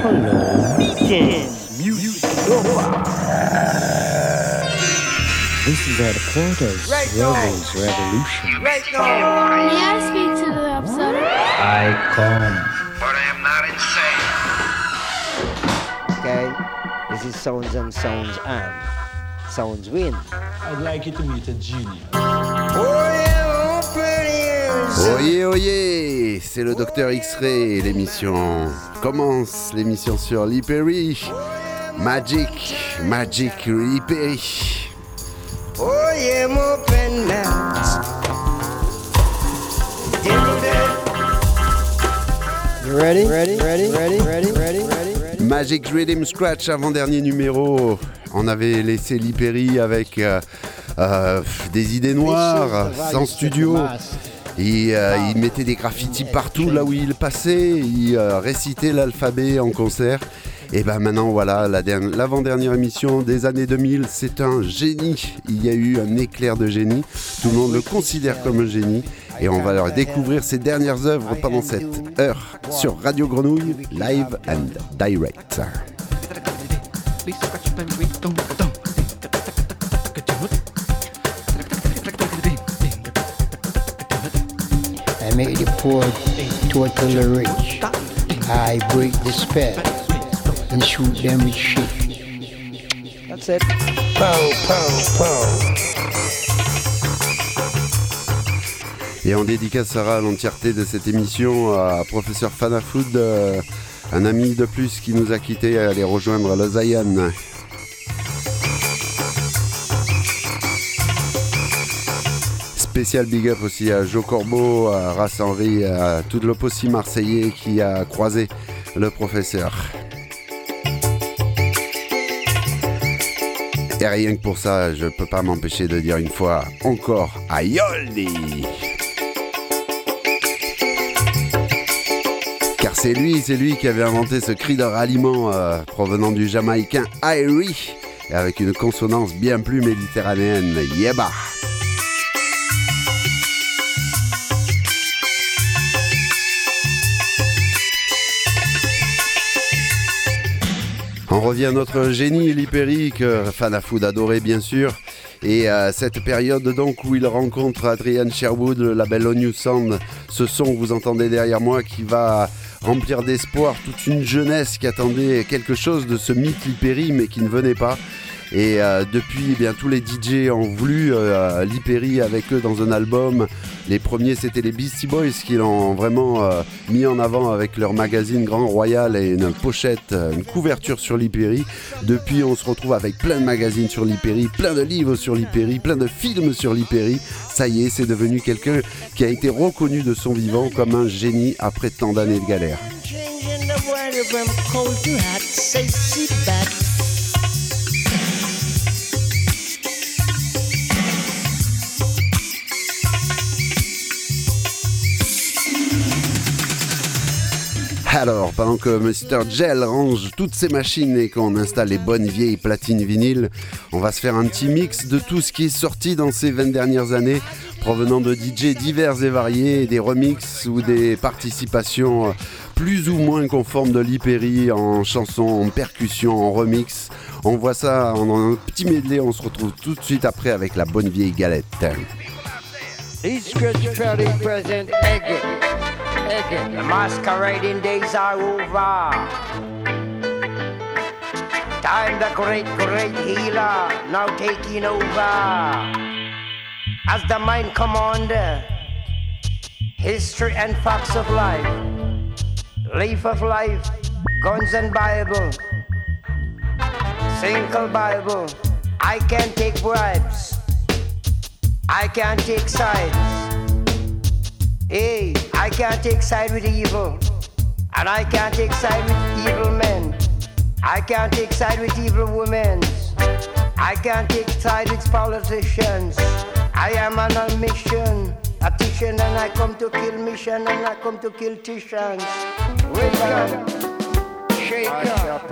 hello. Dance music This is at a point of Rebels Revolution. May I speak to the upsetter? I come. But I am not insane. Okay? This is Sounds and Sounds and Sounds Win. I'd like you to meet a genius. Oyez, oyez, c'est le docteur X-Ray l'émission commence, l'émission sur Lee Perry. Magic, Magic Lee Perry. Oh. You ready? Ready? Ready? Ready? Ready? Ready? Ready? Magic Rhythm Scratch, avant-dernier numéro. On avait laissé Lee Perry avec euh, euh, des idées noires, sans studio. Il, euh, il mettait des graffitis partout là où il passait, il euh, récitait l'alphabet en concert. Et ben maintenant voilà, la derni- l'avant-dernière émission des années 2000, c'est un génie. Il y a eu un éclair de génie. Tout le monde le considère comme un génie. Et on va leur découvrir ses dernières œuvres pendant cette heure sur Radio Grenouille, live and direct. I make the poor totally rich. I break the spell and shoot them with shit. That's it. Pow, pow, pow. Et on dédicacera l'entièreté de cette émission à professeur Fanafood, euh, un ami de plus qui nous a quittés à aller rejoindre le Zayan. Spécial big up aussi à Joe Corbeau, à Henry, à tout le marseillais qui a croisé le professeur. Et rien que pour ça, je peux pas m'empêcher de dire une fois encore Aïoli Car c'est lui, c'est lui qui avait inventé ce cri de ralliement euh, provenant du jamaïcain et avec une consonance bien plus méditerranéenne, Yeba. On revient à notre génie Lipéry, que Fanafood adorait bien sûr. Et à cette période donc où il rencontre Adrian Sherwood, le label On New ce son que vous entendez derrière moi qui va remplir d'espoir toute une jeunesse qui attendait quelque chose de ce mythe Lipéry mais qui ne venait pas. Et euh, depuis, eh bien, tous les DJ ont voulu euh, avec eux dans un album. Les premiers, c'était les Beastie Boys qui l'ont vraiment euh, mis en avant avec leur magazine Grand Royal et une pochette, euh, une couverture sur Lipéry. Depuis, on se retrouve avec plein de magazines sur Lipéry, plein de livres sur Lipéry, plein de films sur Lipéry. Ça y est, c'est devenu quelqu'un qui a été reconnu de son vivant comme un génie après tant d'années de galère. Alors, pendant que Mr. Gel range toutes ses machines et qu'on installe les bonnes vieilles platines vinyles, on va se faire un petit mix de tout ce qui est sorti dans ces 20 dernières années, provenant de DJ divers et variés, des remixes ou des participations euh, plus ou moins conformes de l'Hyperi en chanson, en percussion, en remix. On voit ça en un petit medley, on se retrouve tout de suite après avec la bonne vieille galette. The masquerading days are over. Time the great, great healer now taking over. As the mind commander, history and facts of life, leaf of life, guns and Bible, single Bible. I can't take bribes. I can't take sides. Hey, I can't take side with evil. And I can't take side with evil men. I can't take side with evil women. I can't take side with politicians. I am on a mission, a Titian, and I come to kill mission, and I come to kill Titians. Wake up, shake up,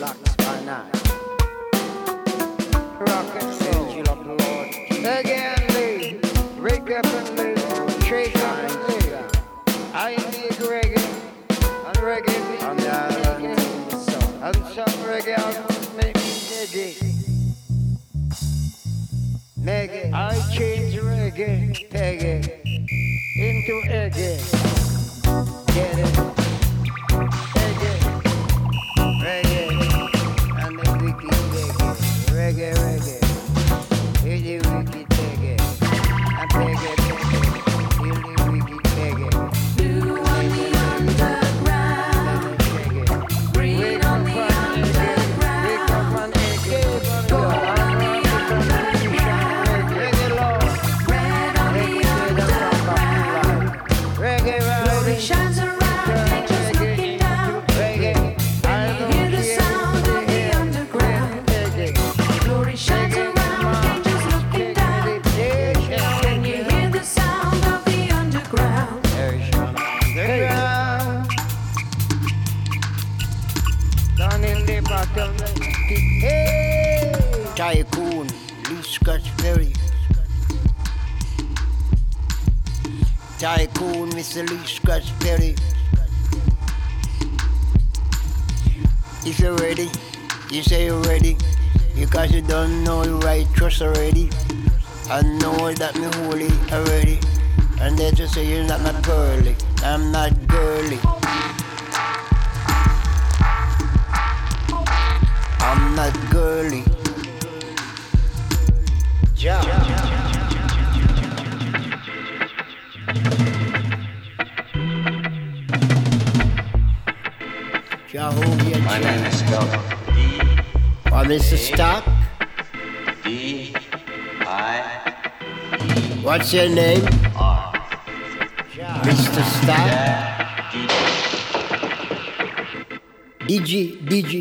rock I change reggae, reggae into reggae.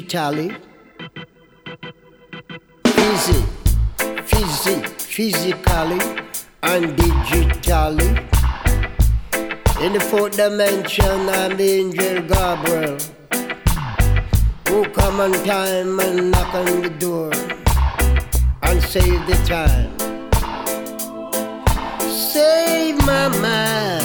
Italy. Easy, physi, physically and digitally. In the fourth dimension, I'm Angel Gabriel. Who come on time and knock on the door and save the time. Save my mind.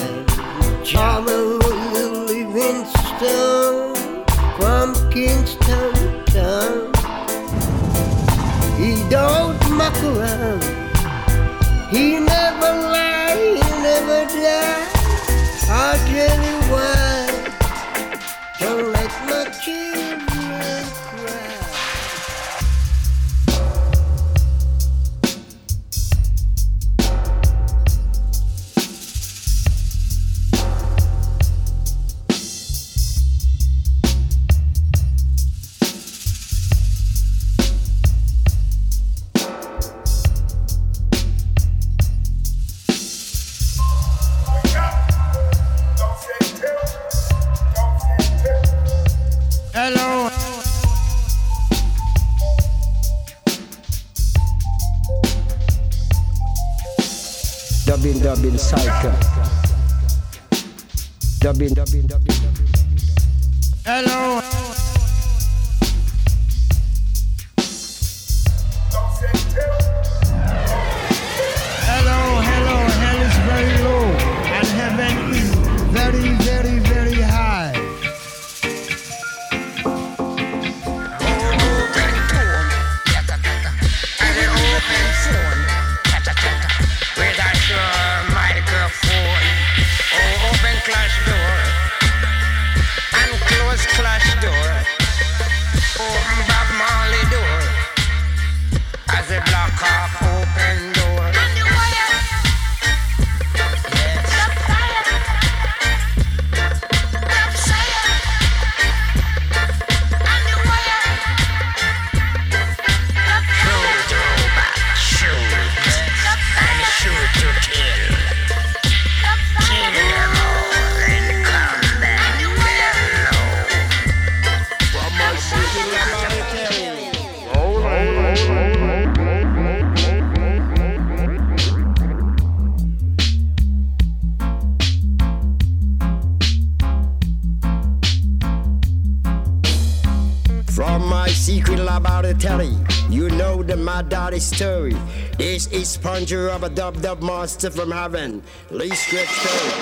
story. This is Spongy Rubber Dub Dub Master from Heaven. Lee Script Story.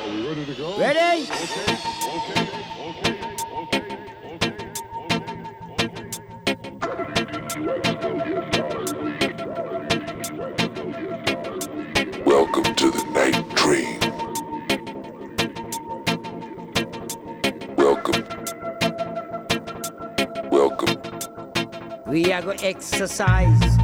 Are we ready to go? Ready? Okay, okay. Welcome to the night dream. Welcome. Welcome. We are going to exercise.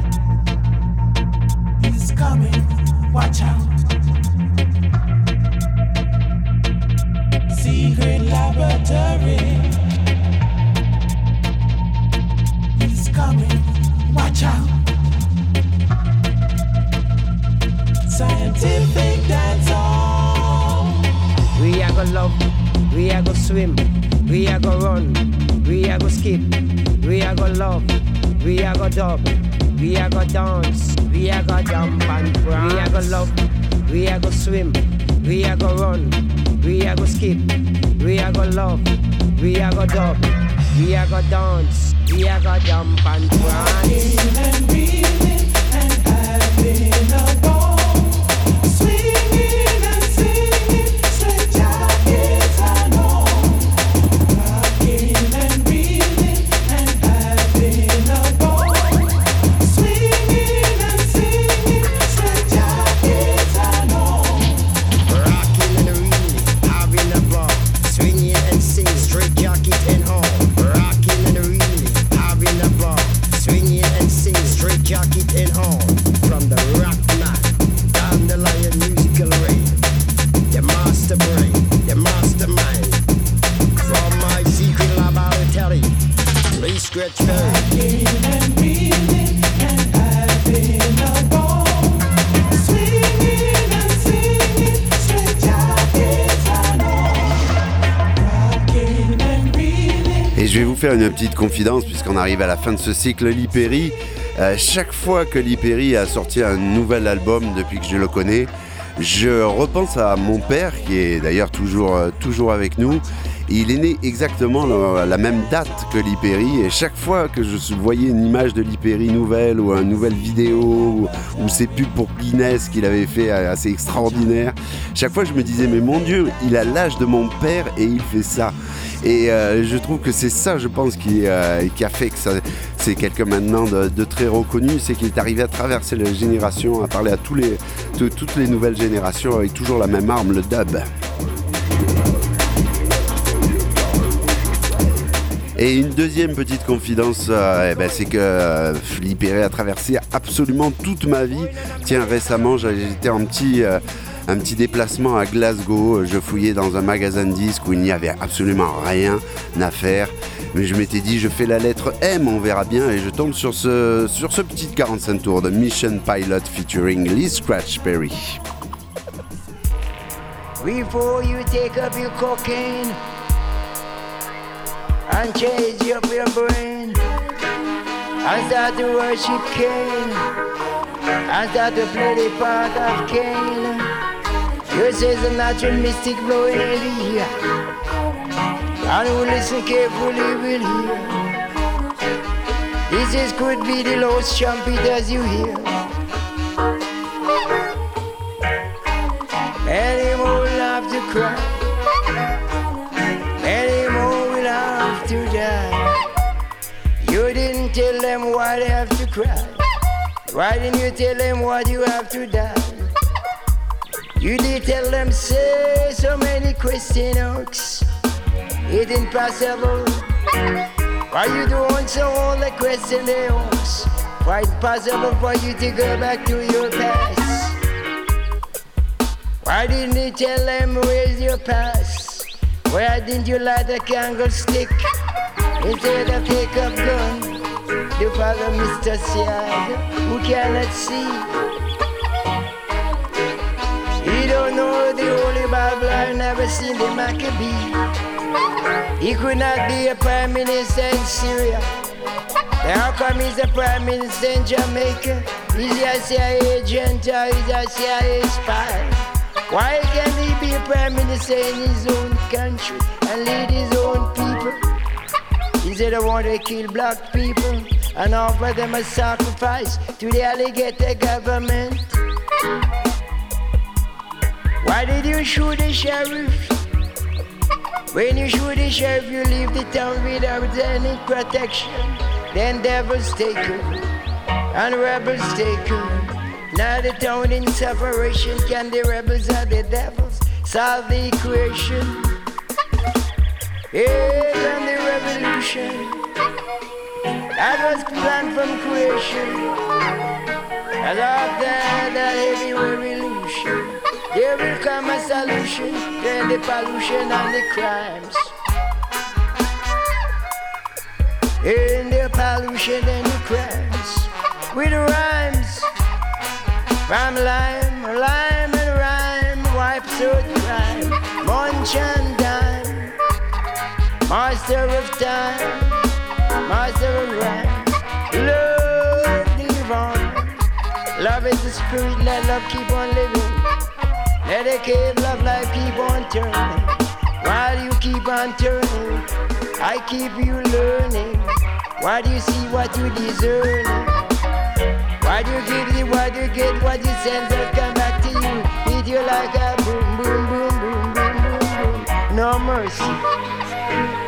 Une petite confidence puisqu'on arrive à la fin de ce cycle Lee Perry. Euh, chaque fois que Lee Perry a sorti un nouvel album depuis que je le connais, je repense à mon père qui est d'ailleurs toujours, euh, toujours avec nous. Il est né exactement le- la même date que Lee Perry et chaque fois que je voyais une image de Lee Perry nouvelle ou une nouvelle vidéo ou, ou ses pubs pour Guinness qu'il avait fait euh, assez extraordinaire, chaque fois je me disais mais mon Dieu, il a l'âge de mon père et il fait ça. Et euh, je trouve que c'est ça, je pense, qui, euh, a fait que c'est quelqu'un maintenant de, très reconnu, c'est qu'il est arrivé à traverser les générations, à parler à tous les, toutes les nouvelles générations avec toujours la même arme, le dub. Et une deuxième petite confidence, euh, eh ben, c'est que euh, Philippe a traversé absolument toute ma vie. Tiens, récemment, j'étais en petit, un petit déplacement à Glasgow. Je fouillais dans un magasin de disques où il n'y avait absolument rien à faire. Mais je m'étais dit, je fais la lettre M, on verra bien. Et je tombe sur ce, sur ce petit 45 tours de Mission Pilot featuring Lee Scratch Perry. Before you take up your cocaine and change your brain and start to worship Cain and start to play the part of Cain. Yours is a natural mystic blowing in the ear. And who listen carefully will hear. This is could be the lowest trumpet as you hear. Many more will have to cry. Many more will have to die. You didn't tell them why they have to cry. Why didn't you tell them why you have to die? You did tell them say so many questions. It impossible. Why you don't answer all the questions? Why it possible for you to go back to your past? Why didn't you tell them where's your past? Why didn't you light a candlestick instead of take up gun to follow Mr. Seaga who cannot see? He don't know the Holy Bible, I never seen the Maccabee. He could not be a prime minister in Syria. How come he's a prime minister in Jamaica? Is he a CIA agent uh, or is he a CIA spy? Why can't he be a prime minister in his own country and lead his own people? Instead of want to kill black people and offer them a sacrifice to the alligator government. Why did you shoot the sheriff? When you shoot the sheriff, you leave the town without any protection. Then devils take her and rebels take her. Now the town in separation. Can the rebels or the devils solve the equation? Here come the revolution. That was planned from creation. And after that heavy revolution, there will come a solution to the pollution and the crimes. In the pollution and the crimes, with rhymes. From lime, lime and rhyme, wipes out crime, munch and dime, master of time, master of rhyme, love divine, love is the spirit, let love keep on living, cave love life keep on turning, while you keep on turning, I keep you learning, why do you see what you deserve? Why do you give the what you get, what you send that come back to you? Hit you like a boom, boom, boom, boom, boom, boom, boom. No mercy.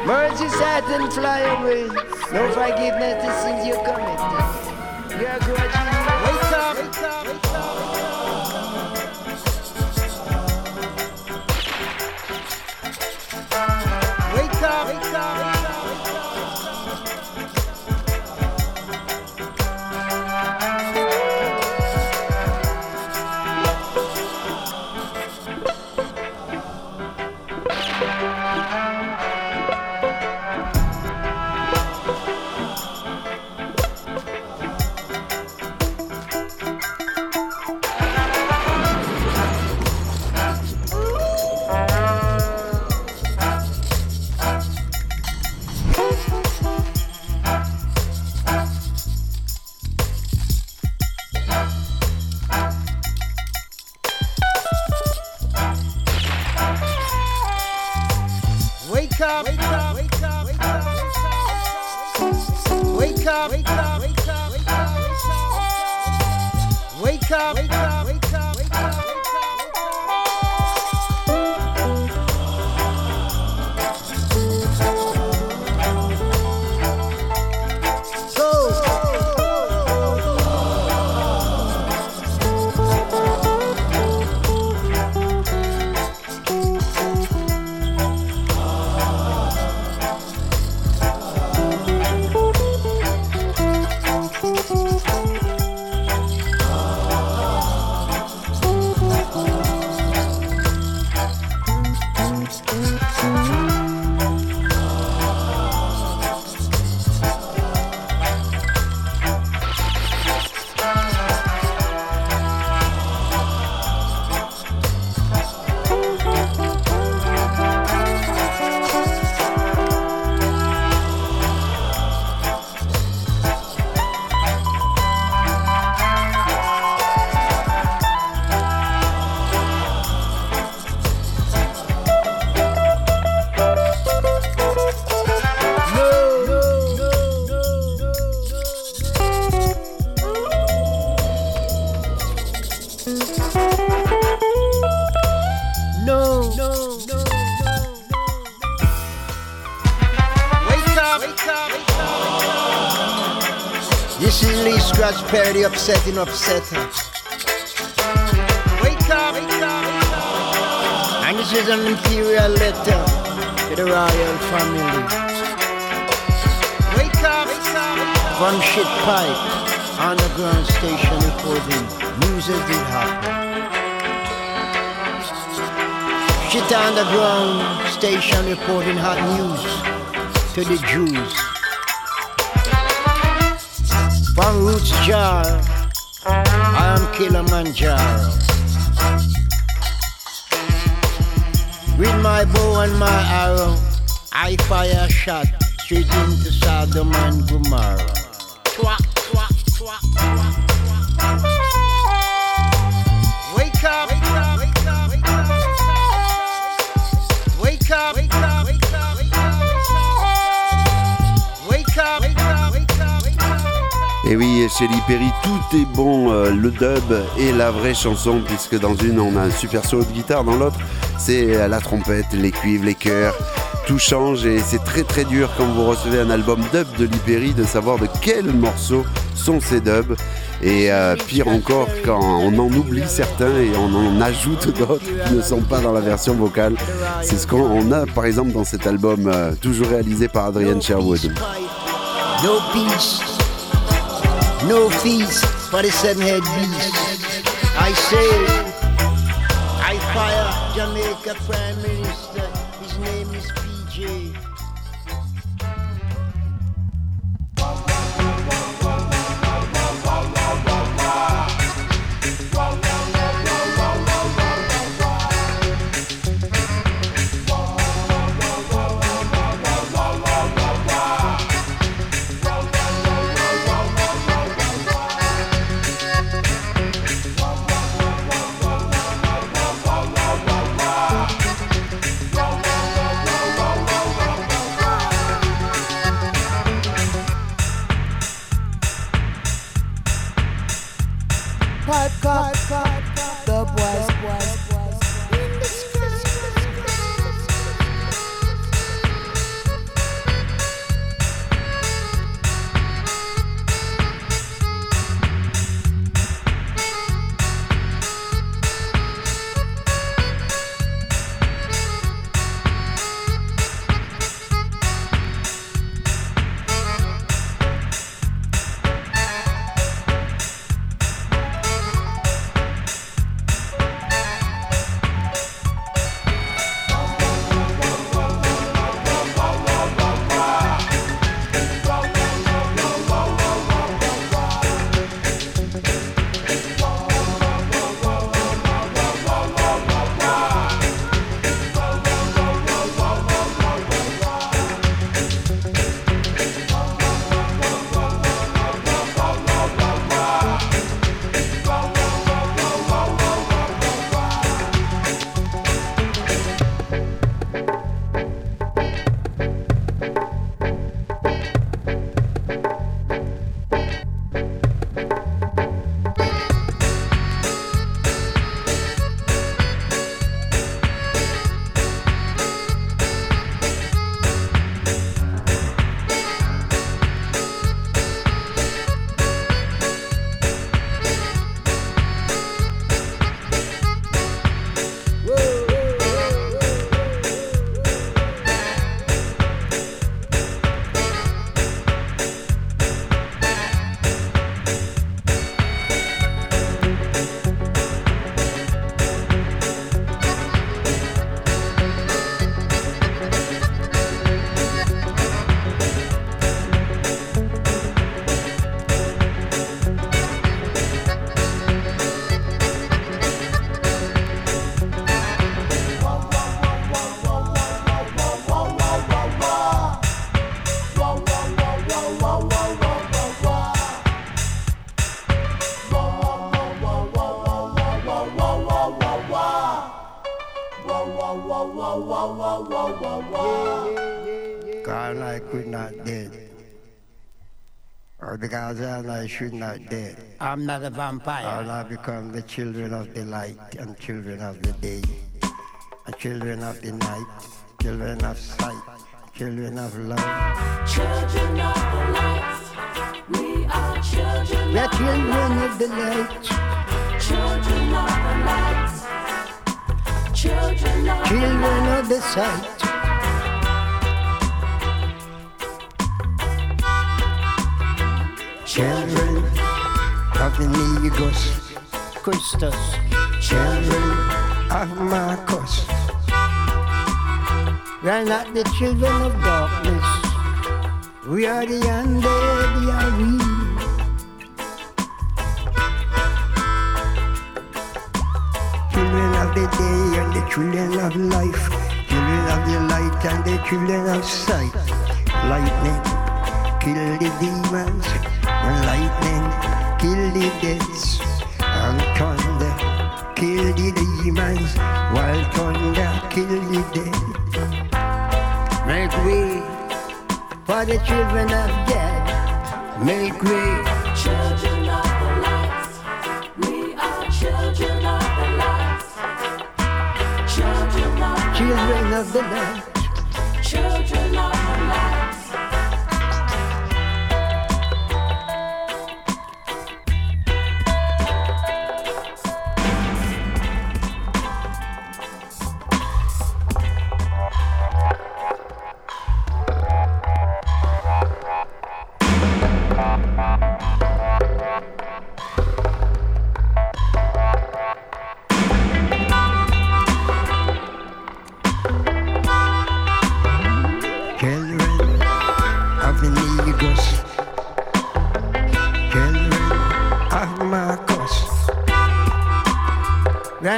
Mercy Satan fly away. No forgiveness the sins you commit. You're grudging. Wake up, wake up, wake up. Thank Scratch Perry upsetting upsetter. Wake up, wake up. And this is an imperial letter to the royal family. Wake up, wake up. From shit pipe, underground station reporting news as did happen. Shit underground station reporting hot news to the Jews. Roots Jar, I am Kilimanjaro. With my bow and my arrow, I fire a shot straight into Sodom and Gomorrah. Et oui, chez Lee Perry, tout est bon, euh, le dub et la vraie chanson, puisque dans une, on a un super solo de guitare, dans l'autre, c'est euh, la trompette, les cuivres, les chœurs, tout change et c'est très très dur quand vous recevez un album dub de Lee Perry de savoir de quels morceaux sont ces dubs. Et euh, pire encore, quand on en oublie certains et on en ajoute d'autres qui ne sont pas dans la version vocale. C'est ce qu'on a par exemple dans cet album, euh, toujours réalisé par Adrian Sherwood. No peace, no feast for the seven-head beast. I say, I fire Jamaica Prime Minister. His name is PJ. Should not dead. I'm not a vampire. All I become the children of the light and children of the day. And children of the night, children of sight, children of love. Children of the light. We are children We're of the children light. of the light, Children of the light. Children of the children light. of the sight. Children of the Negus, Christus. children of Marcus. We are not the children of darkness. We are the undead, we are we. Children of the day and the children of life. Children of the light and the children of sight. Lightning, kill the demons. Lightning, kill the deads. And thunder, kill the demons. While thunder, kill the dead. Make way for the children of dead. Make way. Children of the light. We are children of the light. Children of the Children of the light.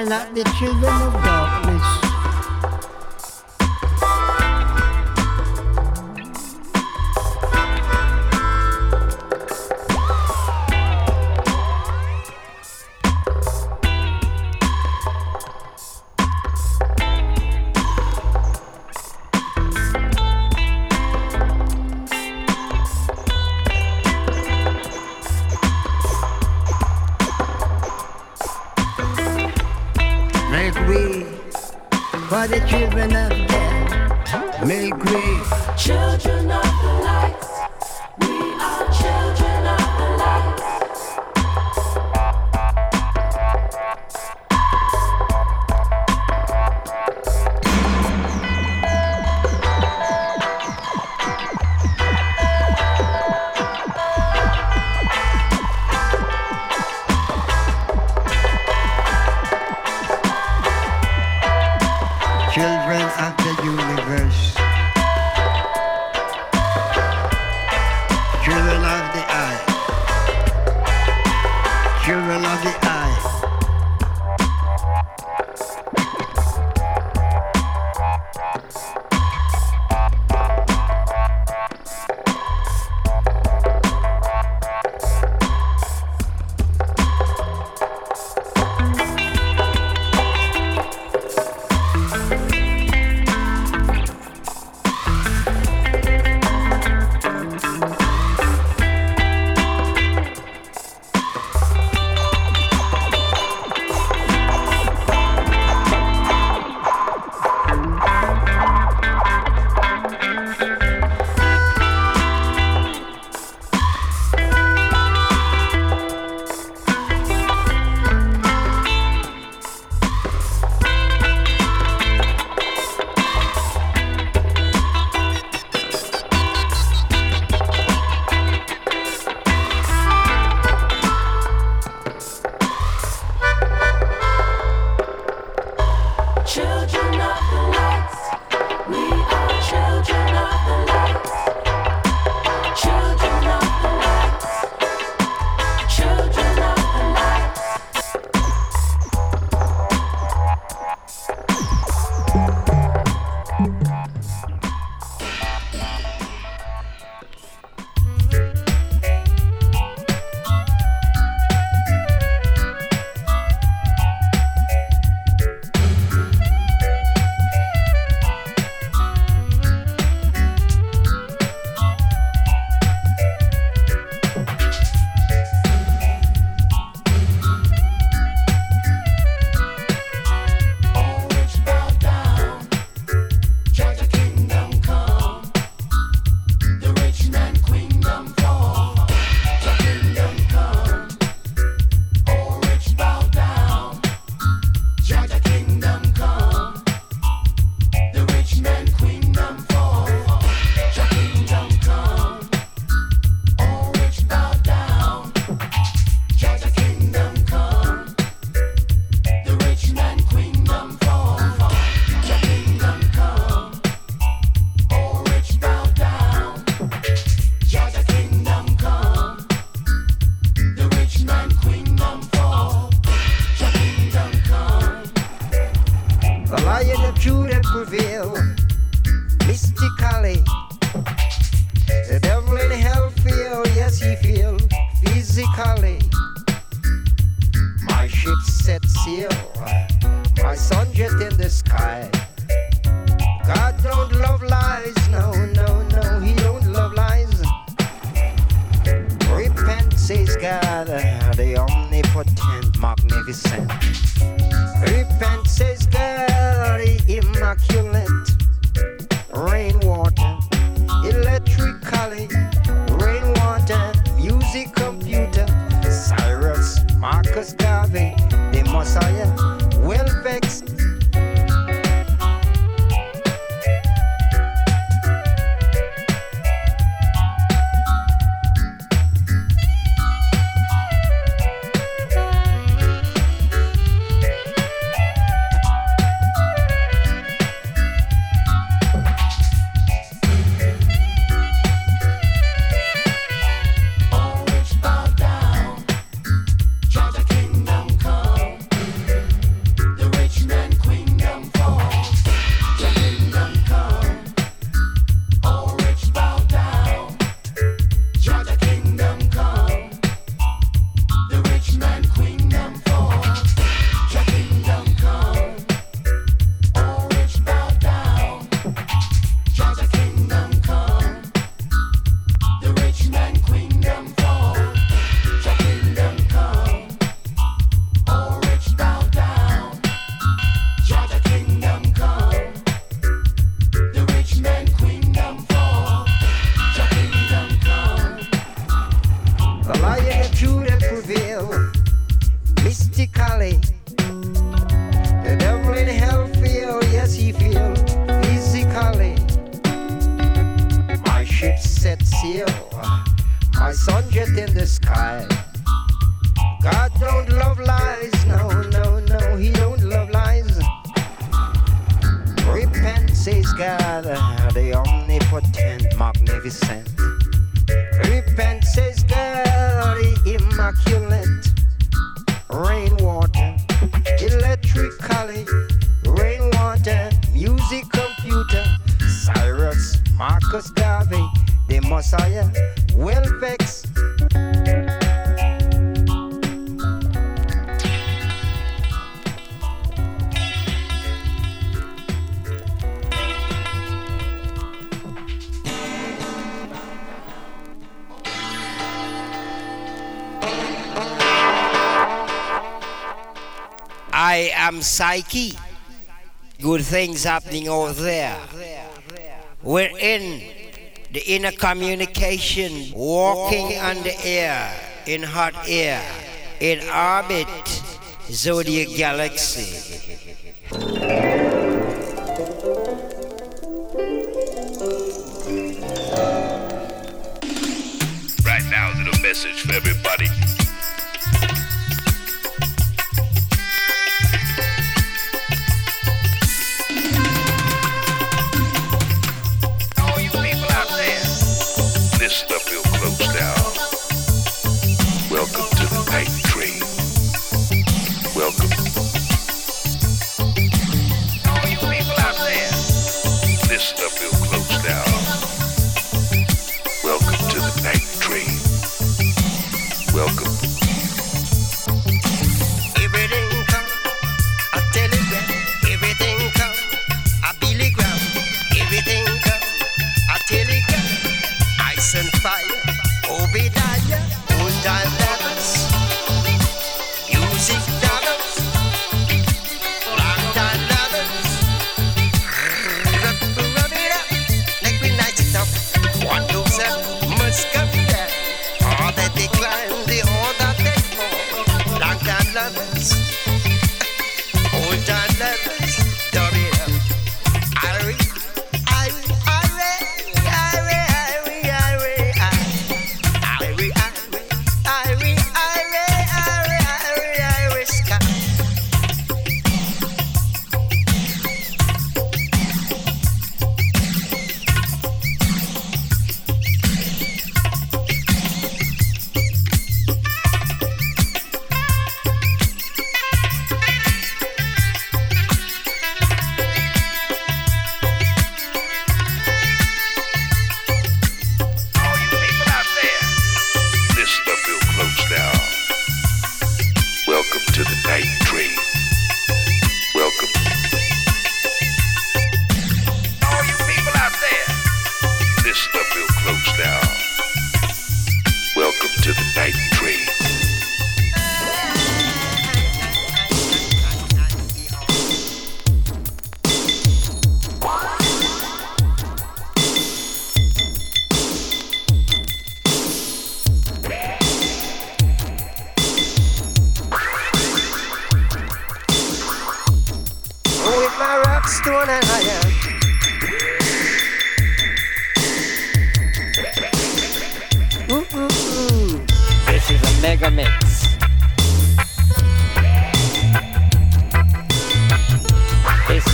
cannot the children of God. for the children of death. Make way, children of the light. Children of the this sound. this Psyche. Good things happening over there. We're in the inner communication, walking on the air, in hot air, in orbit, zodiac galaxy.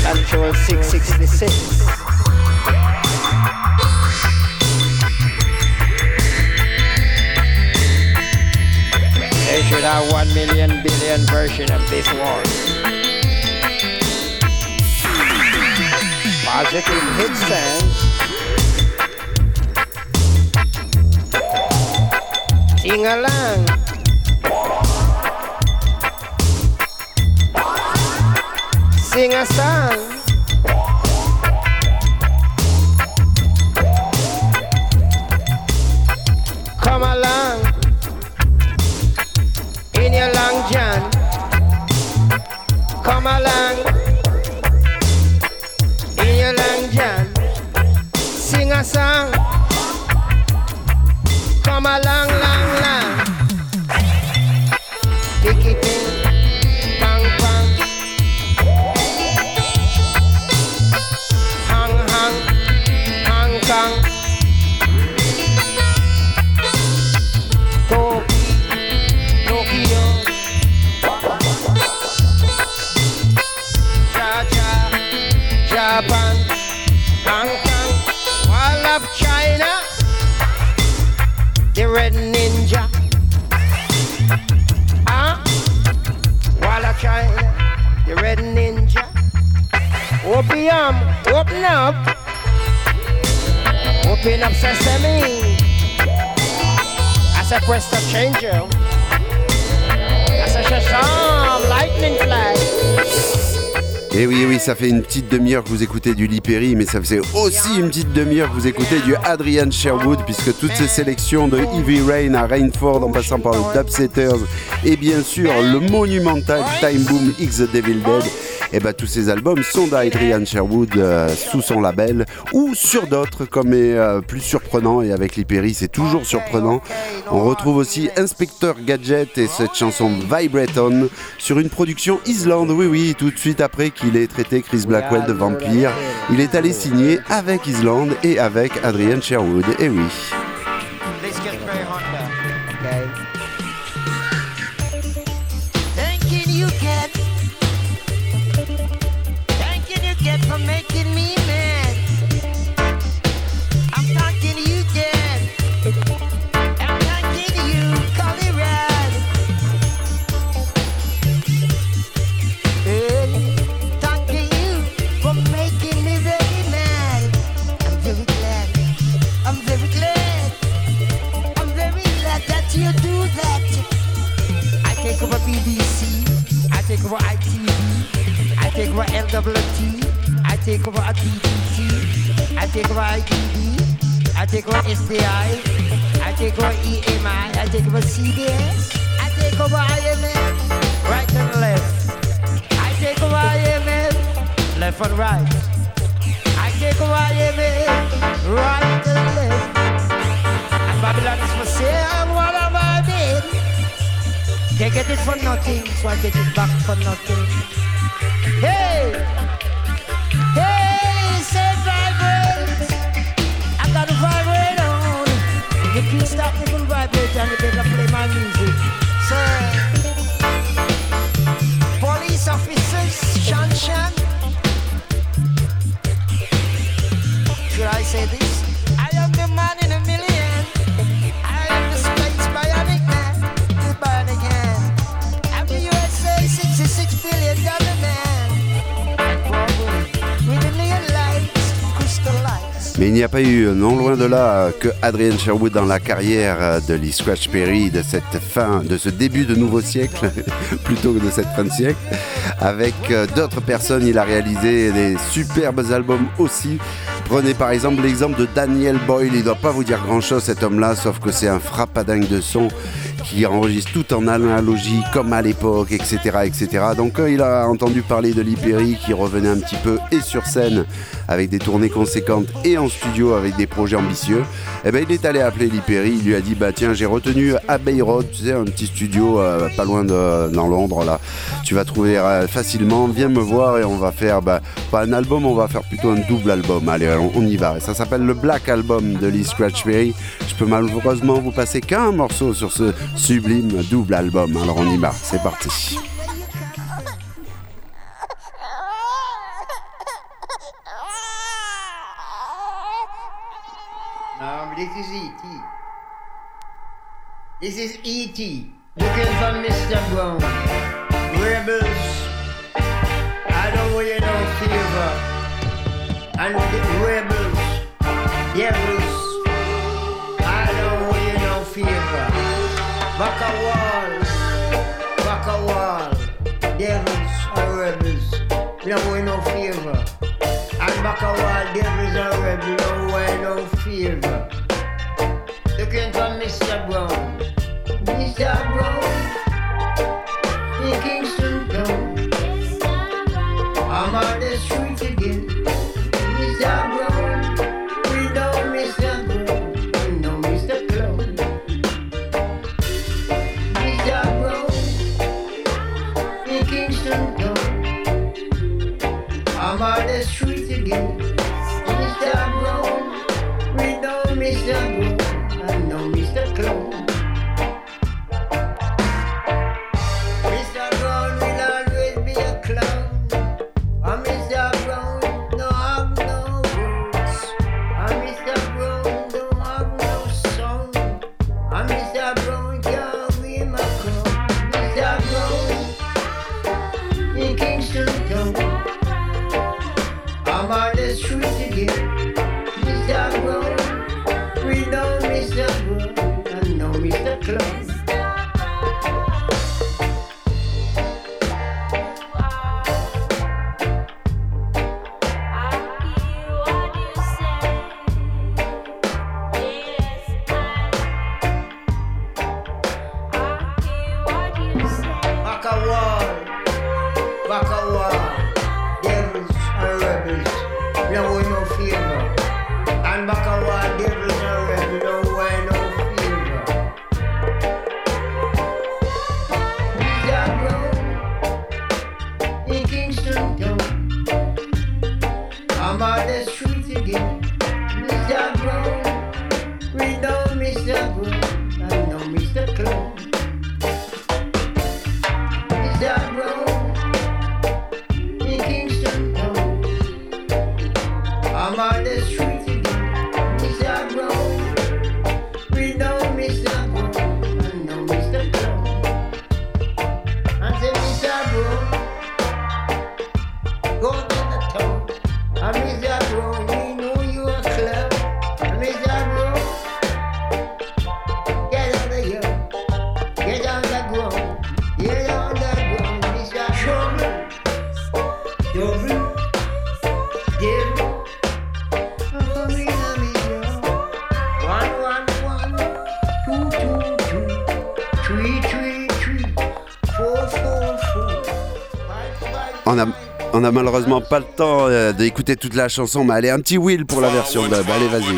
666. They should have one million billion version of this. Positive. Sing along. sing a song. Come along in your long john. Come along in your long john. Sing a song. Come along, long, long. Pick it The changer. Shazam, lightning flash. Et oui, oui, ça fait une petite demi-heure que vous écoutez du Lee Perry, mais ça faisait aussi une petite demi-heure que vous écoutez du Adrian Sherwood, puisque toutes ces sélections de Heavy Rain à Rainford, en passant par le Dubsetters, et bien sûr le monumental Time Boom X The Devil Dead, et ben tous ces albums sont d'Adrian Sherwood euh, sous son label, ou sur d'autres, comme est euh, plus surprenant, et avec Lee Perry c'est toujours surprenant. On retrouve aussi Inspector Gadget et cette chanson Vibrate On sur une production Island, oui oui, tout de suite après qu'il ait traité Chris Blackwell de vampire, il est allé signer avec Island et avec Adrian Sherwood, et oui. Over LWT. I take over BTT. I take over ITV. I take over SDI. I take over EMI. I take over CBS. I take over IMF. Right and left. I take over IMF. Left and right. I take over IMF. Right and left. And Babylon is for sale. What have I been? They get it for nothing, so I get it back for nothing. Stop me from vibrating, you better pas eu, non loin de là, que Adrian Sherwood dans la carrière de Lee Scratch Perry de cette fin, de ce début de nouveau siècle, plutôt que de cette fin de siècle. Avec euh, d'autres personnes, il a réalisé des superbes albums aussi. Prenez par exemple l'exemple de Daniel Boyle, il doit pas vous dire grand chose cet homme-là, sauf que c'est un frappadingue de son qui enregistre tout en analogie comme à l'époque, etc., etc. Donc quand il a entendu parler de Lee Perry qui revenait un petit peu et sur scène avec des tournées conséquentes et en studio avec des projets ambitieux, eh ben il est allé appeler Lee Perry, il lui a dit bah tiens j'ai retenu Abbey Road, tu sais un petit studio euh, pas loin de dans Londres là, tu vas trouver euh, facilement, viens me voir et on va faire bah, pas un album, on va faire plutôt un double album. Allez on, on y va. Ça s'appelle le Black Album de Lee Scratch Perry. Je peux malheureusement vous passer qu'un morceau sur ce sublime double album. Alors on y va, c'est parti. Um, this is E.T. This is E.T. Looking for Mr. Brown. Rebels. I don't want you no favor. And rebels. Devils. Back a wall. Back a wall. Devils and rebels. We don't want no favor. And back a wall. Devils and rebels. Don't want no favor. Looking for Mr. Brown. Mr. Brown. In On n'a malheureusement pas le temps euh, d'écouter toute la chanson, mais allez, un petit Will pour la version dub. Allez, vas-y.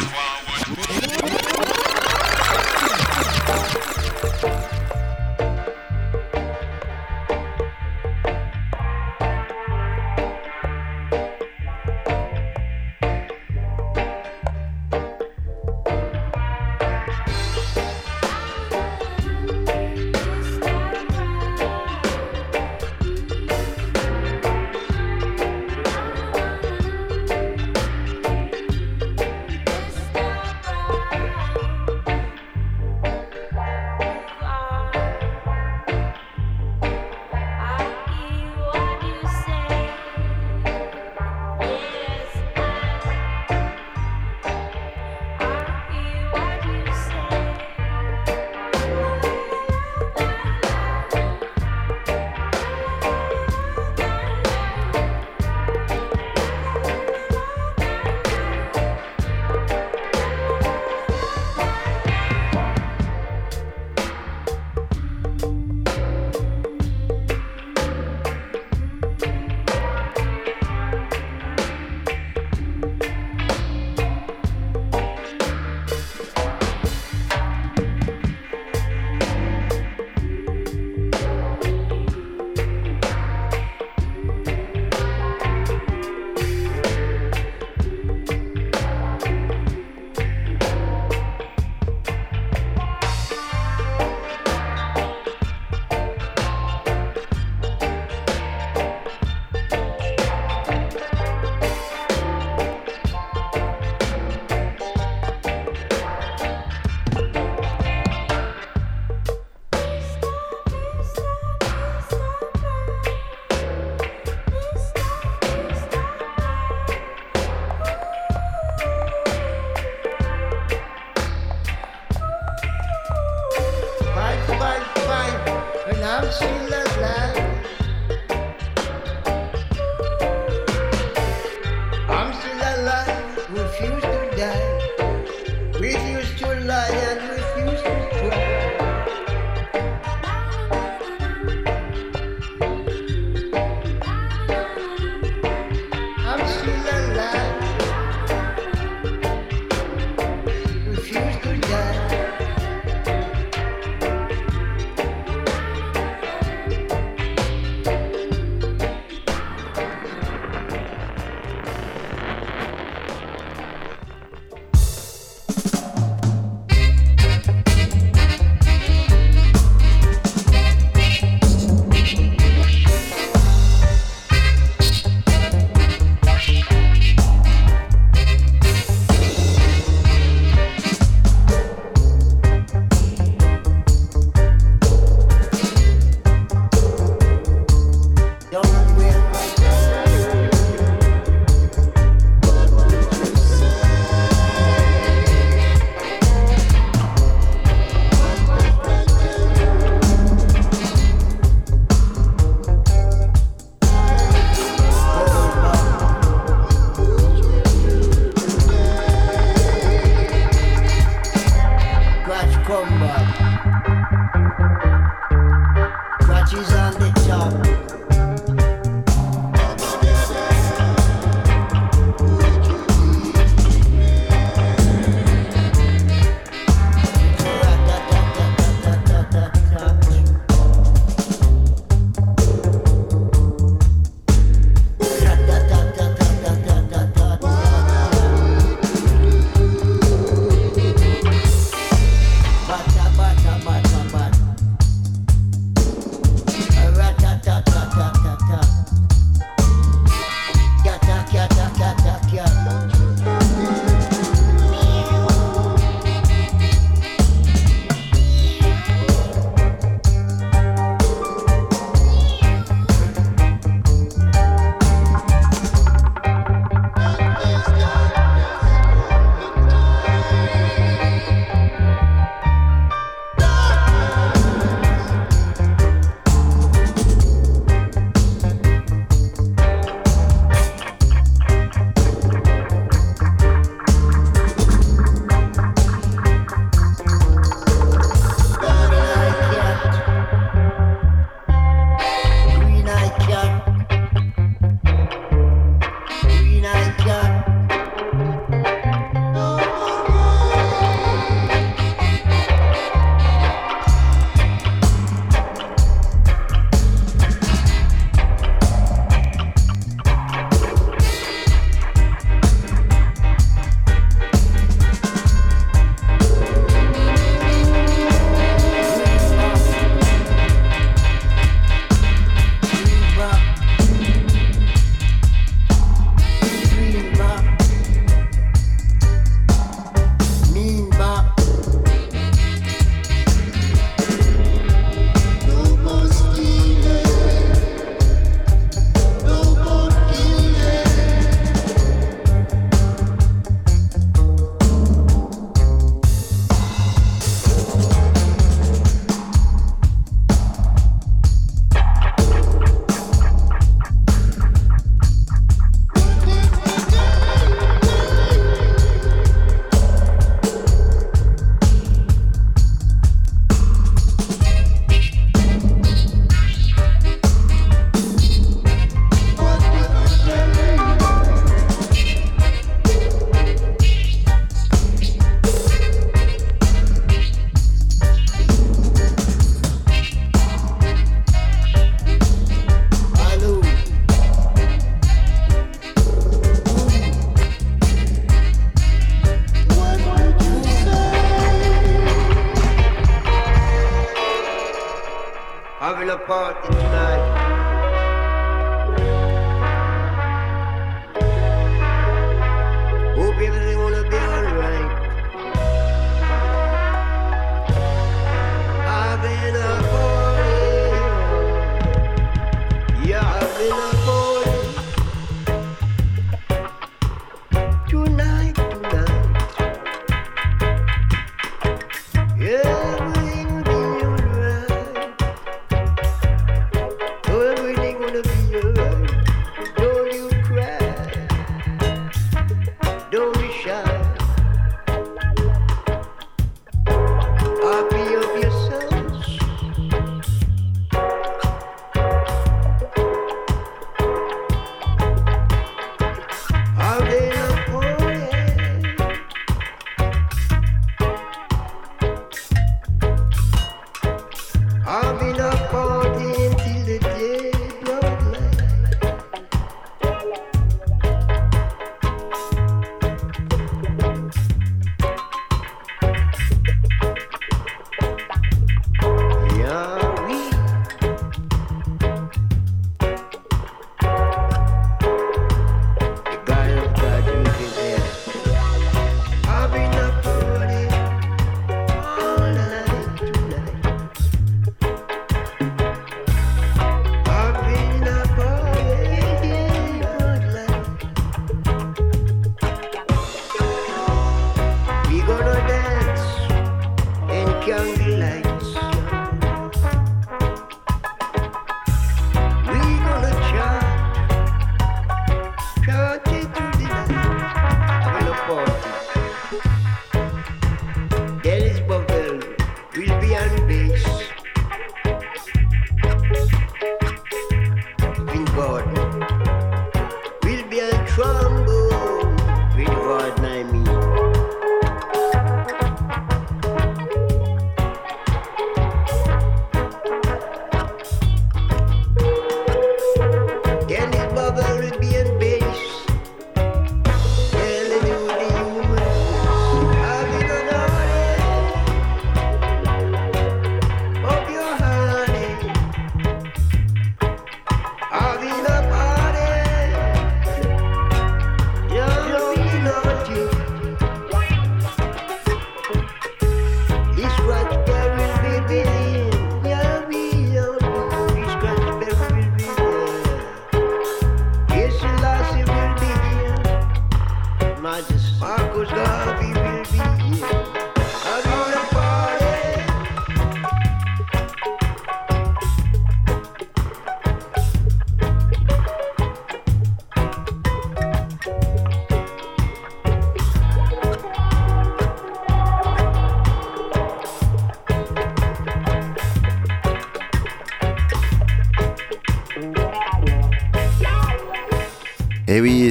A party tonight.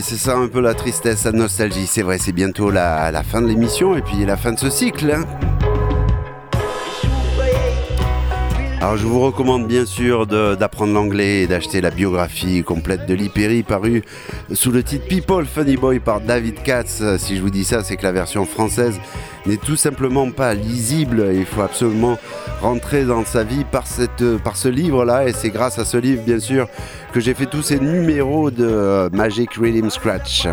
C'est ça un peu la tristesse, la nostalgie. C'est vrai, c'est bientôt la, fin de l'émission et puis la fin de ce cycle. hein. Je vous recommande bien sûr d'apprendre l'anglais et d'acheter la biographie complète de Lee parue sous le titre People Funny Boy par David Katz. Si je vous dis ça, c'est que la version française n'est tout simplement pas lisible. Il faut absolument rentrer dans sa vie par ce livre-là et c'est grâce à ce livre bien sûr que j'ai fait tous ces numéros de euh, Magic Rhythm Scratch.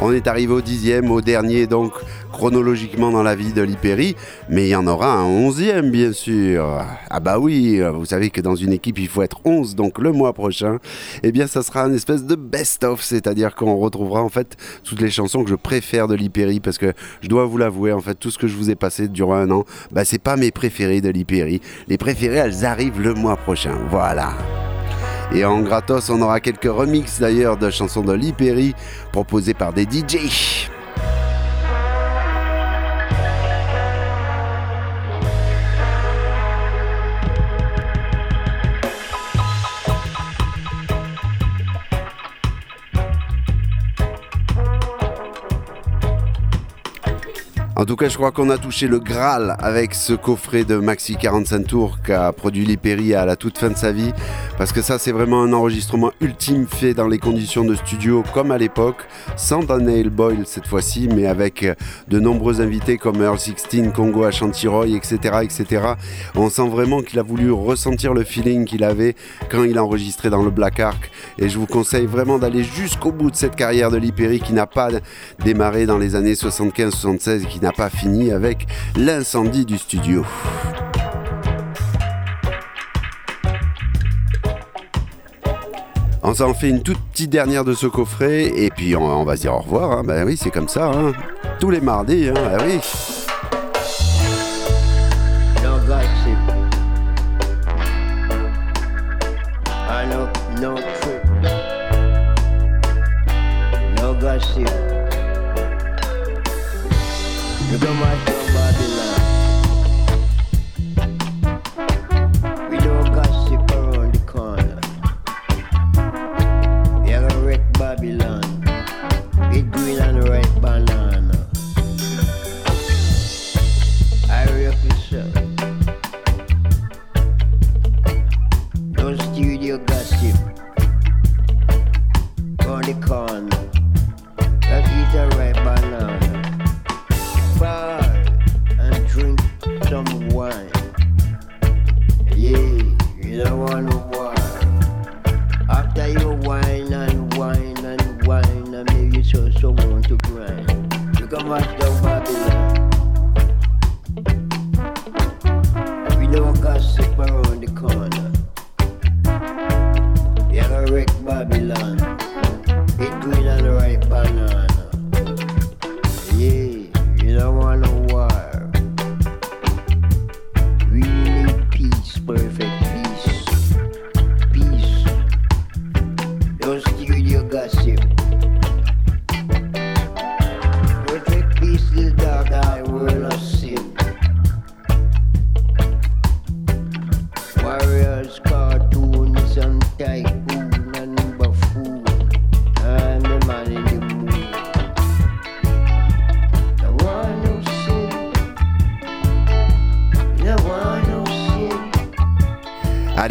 On est arrivé au dixième, au dernier donc chronologiquement dans la vie de l'Hyperi, mais il y en aura un onzième bien sûr. Ah bah oui, vous savez que dans une équipe il faut être 11, donc le mois prochain, eh bien ça sera un espèce de best-of, c'est-à-dire qu'on retrouvera en fait toutes les chansons que je préfère de l'Hyperi, parce que je dois vous l'avouer, en fait tout ce que je vous ai passé durant un an, bah c'est pas mes préférés de l'Hyperi. Les préférés elles arrivent le mois prochain, voilà. Et en gratos, on aura quelques remixes d'ailleurs de chansons de Lee Perry proposées par des DJ. En tout cas, je crois qu'on a touché le Graal avec ce coffret de Maxi 45 tours qu'a produit Lee Perry à la toute fin de sa vie. Parce que ça, c'est vraiment un enregistrement ultime fait dans les conditions de studio comme à l'époque, sans Daniel Boyle cette fois-ci, mais avec euh, de nombreux invités comme Earl 16, Congo Ashanti-Roy, etc., etc. On sent vraiment qu'il a voulu ressentir le feeling qu'il avait quand il a enregistré dans le Black Ark. Et je vous conseille vraiment d'aller jusqu'au bout de cette carrière de Lee Perry qui n'a pas démarré dans les années 75-76 et qui n'a pas fini avec l'incendie du studio. On s'en fait une toute petite dernière de ce coffret et puis on, va se dire au revoir. hein. Ben oui, c'est comme ça. hein. Tous les mardis. hein. Ah oui.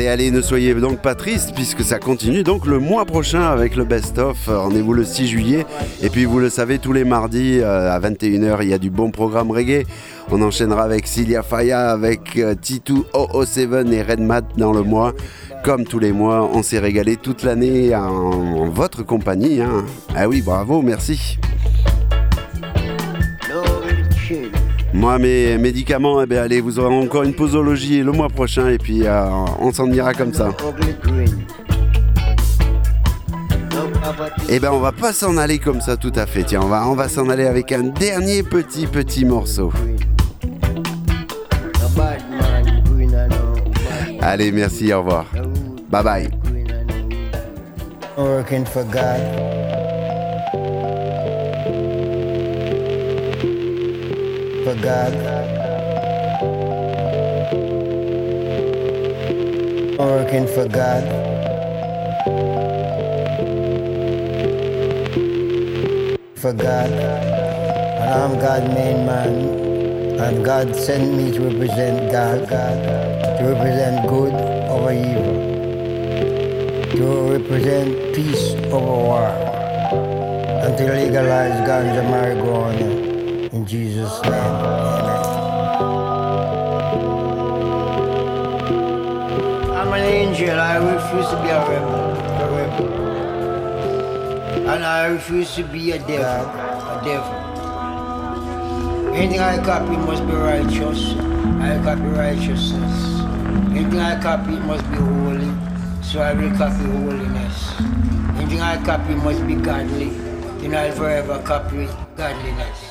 Sin. Allez, ne soyez donc pas tristes puisque ça continue donc le mois prochain avec le best-of. Rendez-vous le 6 juillet. Et puis vous le savez, tous les mardis euh, à 21h, il y a du bon programme reggae. On enchaînera avec Cilia Faya, avec euh, Titu 007 et Red Mat dans le mois. Comme tous les mois, on s'est régalé toute l'année en, en votre compagnie. hein. Ah oui, bravo, merci. Moi, mes médicaments, eh bien, allez, vous aurez encore une posologie le mois prochain et puis euh, on s'en ira comme ça. Eh ben on va pas s'en aller comme ça tout à fait. Tiens, on va, on va s'en aller avec un dernier petit petit morceau. Allez, merci, au revoir. Bye bye. For God. Working for God. for God, and I'm God's main man. And God sent me to represent God, God, to represent good over evil, to represent peace over war, and to legalize ganja marijuana I'm an angel. I refuse to be a rebel. A rebel. And I refuse to be a devil. A devil. Anything I copy must be righteous. I copy righteousness. Anything I copy must be holy. So I will copy holiness. Anything I copy must be godly. And I'll forever copy godliness.